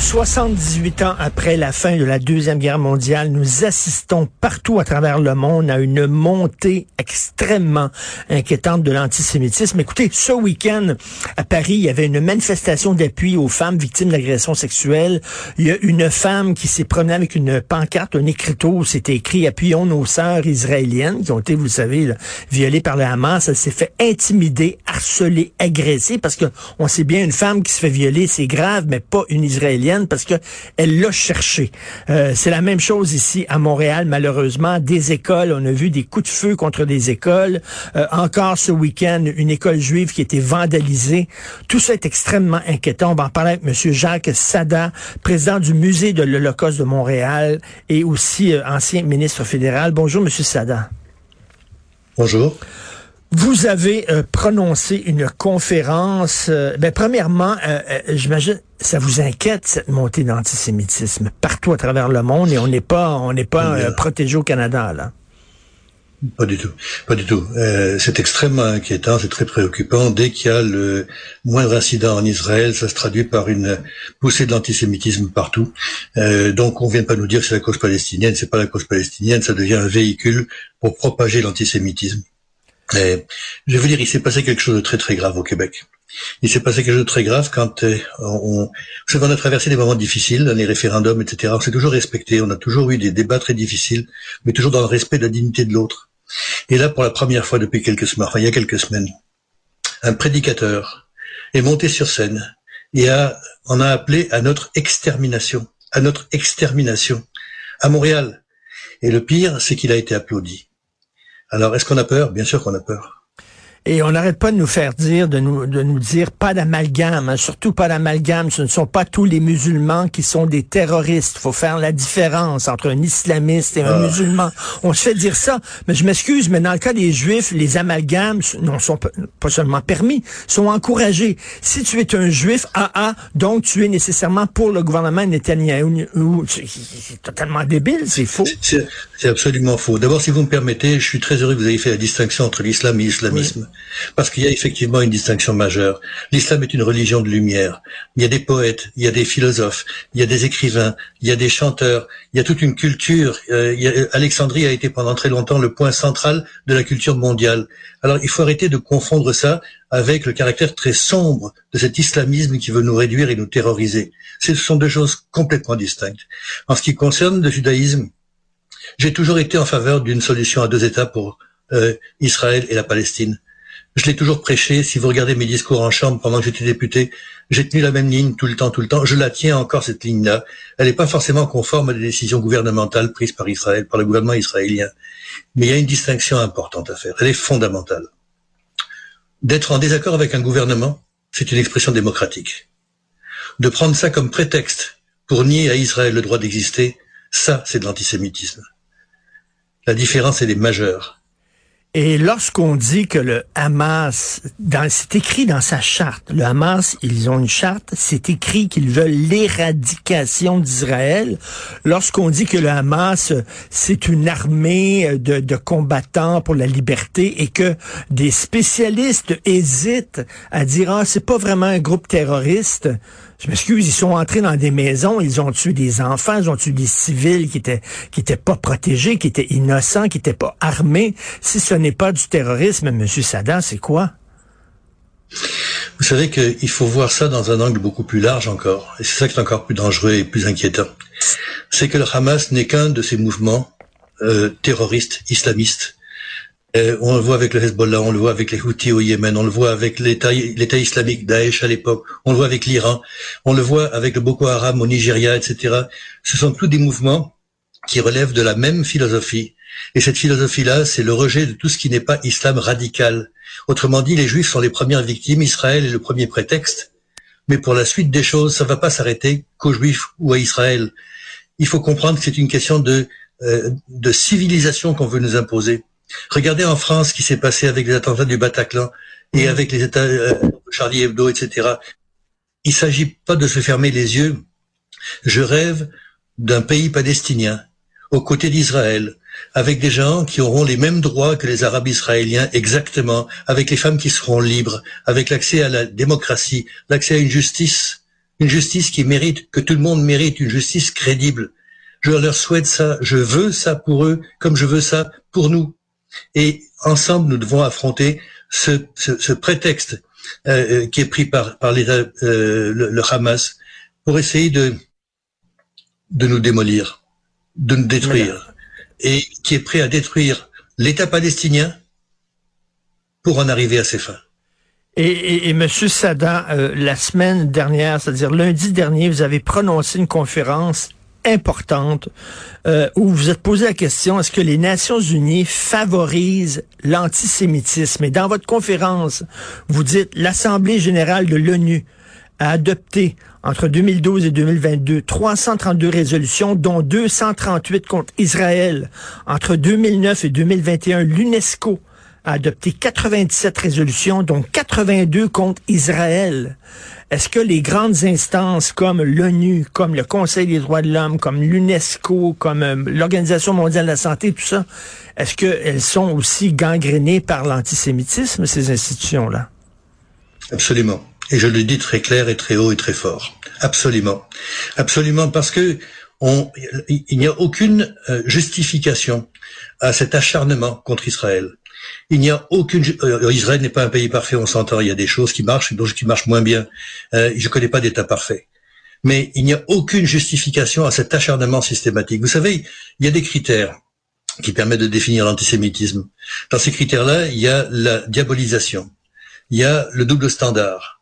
78 ans après la fin de la Deuxième Guerre mondiale, nous assistons partout à travers le monde à une montée extrêmement inquiétante de l'antisémitisme. Écoutez, ce week-end, à Paris, il y avait une manifestation d'appui aux femmes victimes d'agressions sexuelles. Il y a une femme qui s'est promenée avec une pancarte, un écriteau c'était écrit « Appuyons nos sœurs israéliennes » qui ont été, vous le savez, violées par le Hamas. Elle s'est fait intimider, harceler, agresser parce que on sait bien, une femme qui se fait violer, c'est grave, mais pas une Israélienne parce que elle l'a cherché. Euh, c'est la même chose ici à Montréal, malheureusement. Des écoles, on a vu des coups de feu contre des écoles. Euh, encore ce week-end, une école juive qui a été vandalisée. Tout ça est extrêmement inquiétant. On va en parler avec M. Jacques Sada, président du Musée de l'Holocauste de Montréal et aussi euh, ancien ministre fédéral. Bonjour, M. Sada. Bonjour. Vous avez prononcé une conférence. ben, premièrement, j'imagine, ça vous inquiète cette montée d'antisémitisme partout à travers le monde et on n'est pas on n'est pas euh, protégé au Canada là? Pas du tout, pas du tout. Euh, c'est extrêmement inquiétant, c'est très préoccupant. Dès qu'il y a le moindre incident en Israël, ça se traduit par une poussée de l'antisémitisme partout. Euh, donc, on vient pas nous dire que c'est la cause palestinienne, c'est pas la cause palestinienne, ça devient un véhicule pour propager l'antisémitisme. Je vais vous dire, il s'est passé quelque chose de très très grave au Québec. Il s'est passé quelque chose de très grave quand euh, on, vous savez, on a traversé des moments difficiles, les référendums, etc. On s'est toujours respecté, on a toujours eu des débats très difficiles, mais toujours dans le respect de la dignité de l'autre. Et là, pour la première fois depuis quelques semaines, enfin il y a quelques semaines, un prédicateur est monté sur scène et a, on a appelé à notre extermination, à notre extermination, à Montréal. Et le pire, c'est qu'il a été applaudi. Alors, est-ce qu'on a peur? Bien sûr qu'on a peur. Et on n'arrête pas de nous faire dire, de nous, de nous dire pas d'amalgame, hein, surtout pas d'amalgame. Ce ne sont pas tous les musulmans qui sont des terroristes. Il faut faire la différence entre un islamiste et un ah. musulman. On se fait dire ça, mais je m'excuse, mais dans le cas des juifs, les amalgames ne sont pas seulement permis, sont encouragés. Si tu es un juif, ah ah, donc tu es nécessairement pour le gouvernement Netanyahu. C'est totalement débile, c'est faux. C'est absolument faux. D'abord, si vous me permettez, je suis très heureux que vous ayez fait la distinction entre l'islam et l'islamisme. Parce qu'il y a effectivement une distinction majeure. L'islam est une religion de lumière. Il y a des poètes, il y a des philosophes, il y a des écrivains, il y a des chanteurs, il y a toute une culture. Euh, Alexandrie a été pendant très longtemps le point central de la culture mondiale. Alors il faut arrêter de confondre ça avec le caractère très sombre de cet islamisme qui veut nous réduire et nous terroriser. Ce sont deux choses complètement distinctes. En ce qui concerne le judaïsme, j'ai toujours été en faveur d'une solution à deux États pour euh, Israël et la Palestine. Je l'ai toujours prêché. Si vous regardez mes discours en chambre pendant que j'étais député, j'ai tenu la même ligne tout le temps, tout le temps. Je la tiens encore, cette ligne-là. Elle n'est pas forcément conforme à des décisions gouvernementales prises par Israël, par le gouvernement israélien. Mais il y a une distinction importante à faire. Elle est fondamentale. D'être en désaccord avec un gouvernement, c'est une expression démocratique. De prendre ça comme prétexte pour nier à Israël le droit d'exister, ça, c'est de l'antisémitisme. La différence, elle est majeure. Et lorsqu'on dit que le Hamas, c'est écrit dans sa charte, le Hamas, ils ont une charte, c'est écrit qu'ils veulent l'éradication d'Israël. Lorsqu'on dit que le Hamas, c'est une armée de, combattants pour la liberté et que des spécialistes hésitent à dire, ah, c'est pas vraiment un groupe terroriste, je m'excuse, ils sont entrés dans des maisons, ils ont tué des enfants, ils ont tué des civils qui étaient qui étaient pas protégés, qui étaient innocents, qui étaient pas armés. Si ce n'est pas du terrorisme, Monsieur Saddam, c'est quoi? Vous savez qu'il faut voir ça dans un angle beaucoup plus large encore, et c'est ça qui est encore plus dangereux et plus inquiétant. C'est que le Hamas n'est qu'un de ces mouvements euh, terroristes islamistes on le voit avec le Hezbollah, on le voit avec les Houthis au Yémen, on le voit avec l'État islamique Daesh à l'époque, on le voit avec l'Iran, on le voit avec le Boko Haram au Nigeria, etc. Ce sont tous des mouvements qui relèvent de la même philosophie. Et cette philosophie-là, c'est le rejet de tout ce qui n'est pas islam radical. Autrement dit, les Juifs sont les premières victimes, Israël est le premier prétexte. Mais pour la suite des choses, ça ne va pas s'arrêter qu'aux Juifs ou à Israël. Il faut comprendre que c'est une question de, euh, de civilisation qu'on veut nous imposer. Regardez en France ce qui s'est passé avec les attentats du Bataclan et mm. avec les États euh, Charlie Hebdo, etc. Il s'agit pas de se fermer les yeux. Je rêve d'un pays palestinien aux côtés d'Israël, avec des gens qui auront les mêmes droits que les Arabes israéliens exactement, avec les femmes qui seront libres, avec l'accès à la démocratie, l'accès à une justice, une justice qui mérite, que tout le monde mérite, une justice crédible. Je leur souhaite ça, je veux ça pour eux, comme je veux ça pour nous. Et ensemble, nous devons affronter ce, ce, prétexte euh, euh, qui est pris par, euh, le, Hamas, pour essayer de, de nous démolir, de nous détruire, et qui est prêt à détruire l'État palestinien pour en arriver à ses fins. Et, et, Monsieur Sada, la semaine dernière, c'est-à-dire lundi dernier, vous avez prononcé une conférence importante euh, où vous êtes posé la question est-ce que les Nations Unies favorisent l'antisémitisme? Et dans votre conférence, vous dites l'Assemblée générale de l'ONU a adopté entre 2012 et 2022 332 résolutions, dont 238 contre Israël. Entre 2009 et 2021, l'UNESCO a adopté 97 résolutions, dont 82 contre Israël. Est-ce que les grandes instances comme l'ONU, comme le Conseil des droits de l'homme, comme l'UNESCO, comme euh, l'Organisation mondiale de la santé, tout ça, est-ce qu'elles sont aussi gangrénées par l'antisémitisme, ces institutions-là? Absolument. Et je le dis très clair et très haut et très fort. Absolument. Absolument parce que on, il n'y a aucune euh, justification à cet acharnement contre Israël. Il n'y a aucune. Euh, Israël n'est pas un pays parfait, on s'entend. Il y a des choses qui marchent, d'autres qui marchent moins bien. Euh, je ne connais pas d'État parfait. Mais il n'y a aucune justification à cet acharnement systématique. Vous savez, il y a des critères qui permettent de définir l'antisémitisme. Dans ces critères-là, il y a la diabolisation, il y a le double standard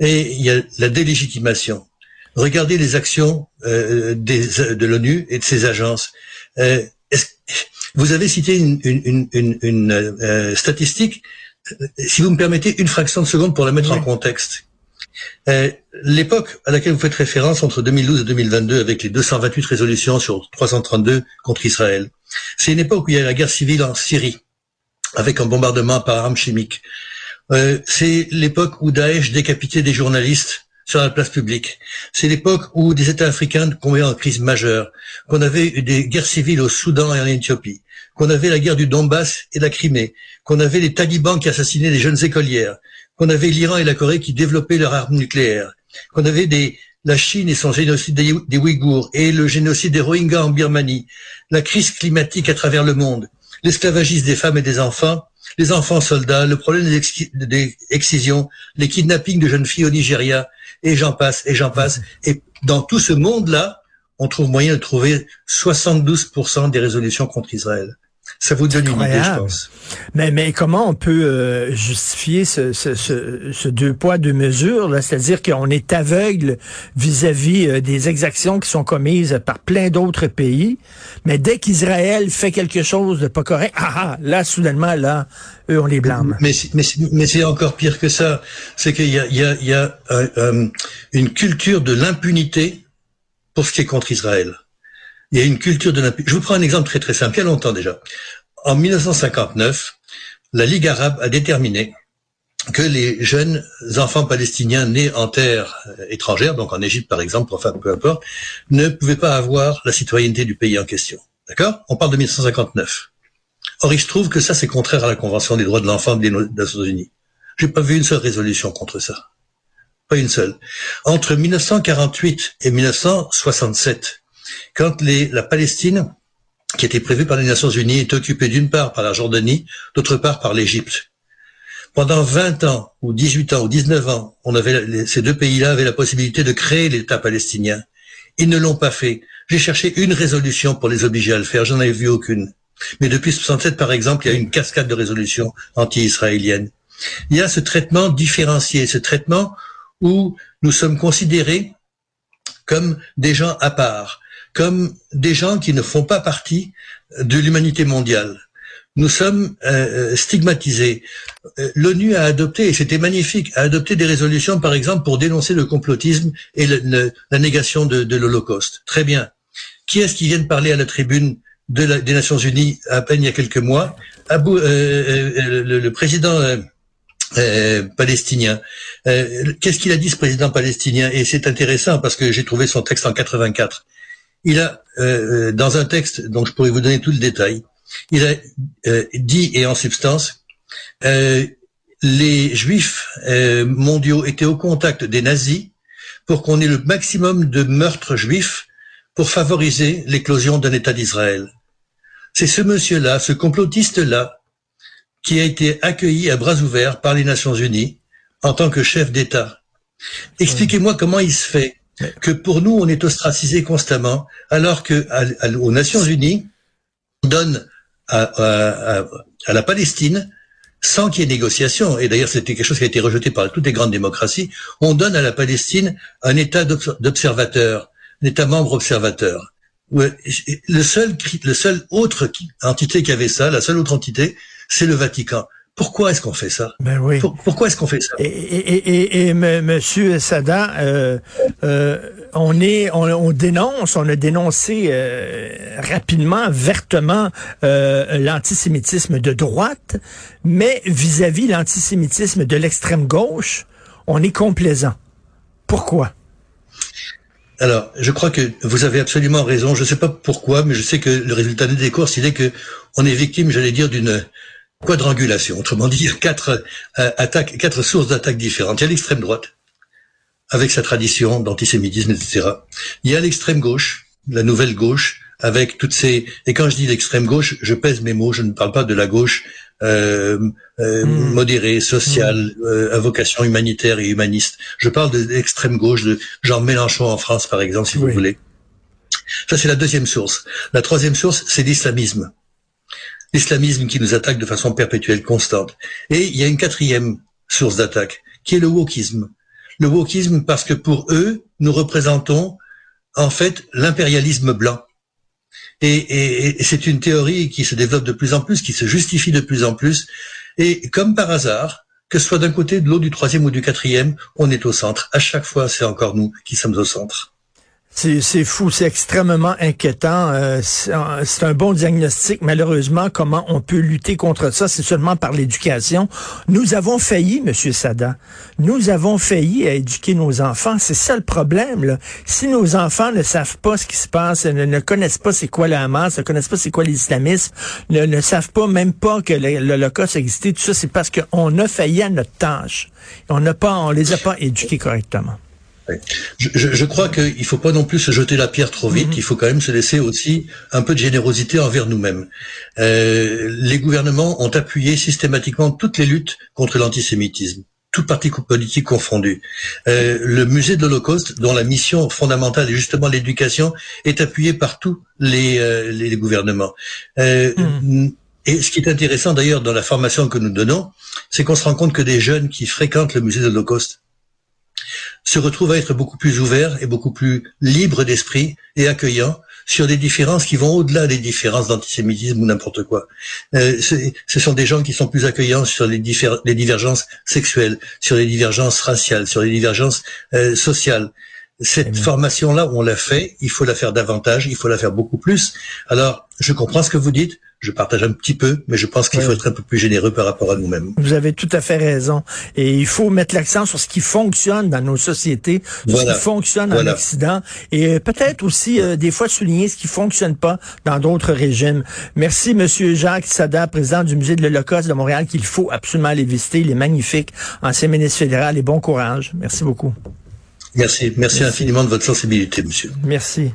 et il y a la délégitimation. Regardez les actions euh, des, de l'ONU et de ses agences. Euh, vous avez cité une, une, une, une euh, statistique, si vous me permettez une fraction de seconde pour la mettre en contexte. Euh, L'époque à laquelle vous faites référence entre 2012 et 2022 avec les 228 résolutions sur 332 contre Israël, c'est une époque où il y a la guerre civile en Syrie avec un bombardement par armes chimiques. Euh, c'est l'époque où Daesh décapitait des journalistes sur la place publique. C'est l'époque où des États africains tombaient en crise majeure, qu'on avait des guerres civiles au Soudan et en Éthiopie, qu'on avait la guerre du Donbass et la Crimée, qu'on avait les talibans qui assassinaient des jeunes écolières, qu'on avait l'Iran et la Corée qui développaient leurs armes nucléaires, qu'on avait la Chine et son génocide des, des Ouïghours et le génocide des Rohingyas en Birmanie, la crise climatique à travers le monde, l'esclavagisme des femmes et des enfants, les enfants soldats, le problème des, excisions, les kidnappings de jeunes filles au Nigeria, et j'en passe, et j'en passe. Et dans tout ce monde-là, on trouve moyen de trouver 72% des résolutions contre Israël. Ça vous donne une idée, je pense. Mais, mais comment on peut euh, justifier ce, ce, ce, deux poids, deux mesures? C'est-à-dire qu'on est aveugle vis-à-vis euh, des exactions qui sont commises par plein d'autres pays, mais dès qu'Israël fait quelque chose de pas correct, ah, ah là, soudainement, là, eux, on les blâme. Mais, mais, mais c'est encore pire que ça. C'est qu'il y a, il y a, il y a euh, une culture de l'impunité pour ce qui est contre Israël. Il y a une culture de l'impunité. Je vous prends un exemple très très simple, il y a longtemps déjà. En 1959, la Ligue arabe a déterminé que les jeunes enfants palestiniens nés en terre étrangère, donc en Égypte par exemple, enfin peu importe, ne pouvaient pas avoir la citoyenneté du pays en question. D'accord? On parle de 1959. Or, il se trouve que ça, c'est contraire à la Convention des droits de l'enfant des Nations Unies. J'ai pas vu une seule résolution contre ça. Pas une seule. Entre 1948 et 1967, quand la Palestine, qui était prévue par les Nations Unies, est occupée d'une part par la Jordanie, d'autre part par l'Égypte. Pendant 20 ans, ou 18 ans, ou 19 ans, on avait, ces deux pays-là avaient la possibilité de créer l'État palestinien. Ils ne l'ont pas fait. J'ai cherché une résolution pour les obliger à le faire, j'en avais vu aucune. Mais depuis 67, par exemple, il y a une cascade de résolutions anti-israéliennes. Il y a ce traitement différencié, ce traitement où nous sommes considérés comme des gens à part, comme des gens qui ne font pas partie de l'humanité mondiale. Nous sommes euh, euh, stigmatisés. Euh, L'ONU a adopté, et c'était magnifique, a adopté des résolutions, par exemple, pour dénoncer le complotisme et la négation de, l'Holocauste. Très bien. Qui est-ce qui vient de parler à la tribune des Nations Unies à peine il y a quelques mois? Abou, le, le, président palestinien. Qu'est-ce qu'il a dit ce président palestinien? Et c'est intéressant parce que j'ai trouvé son texte en 84. Il a, euh, euh, dans un texte dont je pourrais vous donner tout le détail, Il a euh, dit, et en substance, les juifs mondiaux étaient au contact des nazis pour qu'on ait le maximum de meurtres juifs pour favoriser l'éclosion d'un État d'Israël. C'est ce monsieur-là, ce complotiste-là, qui a été accueilli à bras ouverts par les Nations Unies en tant que chef d'État. Expliquez-moi comment il se fait que pour nous, on est ostracisé constamment, alors que aux Nations Unies, on donne à, la Palestine, sans qu'il y ait négociation, et d'ailleurs c'était quelque chose qui a été rejeté par toutes les grandes démocraties, on donne à la Palestine un État d'observateur, un État membre observateur. Le seul, le seul autre entité qui avait ça, la seule autre entité, c'est le Vatican. Pourquoi est-ce qu'on fait ça? Ben oui. pourquoi est-ce qu'on fait ça? Et, et, et, Monsieur Sada, euh, euh, on est, on, dénonce, on a dénoncé euh, rapidement, vertement l'antisémitisme de droite, mais vis-à-vis l'antisémitisme de l'extrême gauche, on est complaisant. Pourquoi? Alors, je crois que vous avez absolument raison. Je ne sais pas pourquoi, mais je sais que le résultat des courses, il est que on est victime, j'allais dire, d'une quadrangulation, autrement dit, quatre euh, attaques, quatre sources d'attaques différentes. Il y a l'extrême droite, avec sa tradition d'antisémitisme, etc. Il y a l'extrême gauche, la nouvelle gauche, avec toutes ces... Et quand je dis l'extrême gauche, je pèse mes mots, je ne parle pas de la gauche euh, euh, hmm. modérée, sociale, hmm. à vocation humanitaire et humaniste. Je parle de l'extrême gauche, de Jean Mélenchon en France, par exemple, si vous voulez. Ça, c'est la deuxième source. La troisième source, c'est l'islamisme l'islamisme qui nous attaque de façon perpétuelle, constante. Et il y a une quatrième source d'attaque, qui est le wokisme. Le wokisme parce que pour eux, nous représentons en fait l'impérialisme blanc. Et, c'est une théorie qui se développe de plus en plus, qui se justifie de plus en plus. Et comme par hasard, que ce soit d'un côté, de l'autre, du troisième ou du quatrième, on est au centre. À chaque fois, c'est encore nous qui sommes au centre. C'est fou, c'est extrêmement inquiétant. Euh, c'est un bon diagnostic. Malheureusement, comment on peut lutter contre ça, c'est seulement par l'éducation. Nous avons failli, Monsieur Sada. Nous avons failli à éduquer nos enfants. C'est ça le problème. Si nos enfants ne savent pas ce qui se passe, ne, connaissent pas c'est quoi la Hamas, ne connaissent pas c'est quoi l'islamisme, ne, ne savent pas même pas que l'Holocauste existait, tout ça, c'est parce qu'on a failli à notre tâche. On n'a pas, on les a pas éduqués correctement. Je, je, crois qu'il ne faut pas non plus se jeter la pierre trop vite. Mhm. Il faut quand même se laisser aussi un peu de générosité envers nous-mêmes. Euh, les gouvernements ont appuyé systématiquement toutes les luttes contre l'antisémitisme, tout parti politique confondu. Euh, le musée de l'Holocauste, dont la mission fondamentale est justement l'éducation, est appuyé par tous les, euh, les gouvernements. Mhm. Et ce qui est intéressant d'ailleurs dans la formation que nous donnons, c'est qu'on se rend compte que des jeunes qui fréquentent le musée de l'Holocauste se retrouve à être beaucoup plus ouvert et beaucoup plus libre d'esprit et accueillant sur des différences qui vont au-delà des différences d'antisémitisme ou n'importe quoi. Euh, ce sont des gens qui sont plus accueillants sur les, les, divergences sexuelles, sur les divergences raciales, sur les divergences euh, sociales. Cette formation-là, on l'a fait, il faut la faire davantage, il faut la faire beaucoup plus. Alors, je comprends ce que vous dites, je partage un petit peu, mais je pense qu'il faut être un peu plus généreux par rapport à nous-mêmes. Vous avez tout à fait raison. Et il faut mettre l'accent sur ce qui fonctionne dans nos sociétés, ce qui fonctionne en Occident, et peut-être aussi euh, des fois souligner ce qui fonctionne pas dans d'autres régimes. Merci, Monsieur Jacques Sada, président du Musée de l'Holocauste de Montréal, qu'il faut absolument aller visiter. Il est magnifique. Ancien ministre fédéral et bon courage. Merci beaucoup. Merci. Merci, Merci. infiniment de votre sensibilité, monsieur. Merci.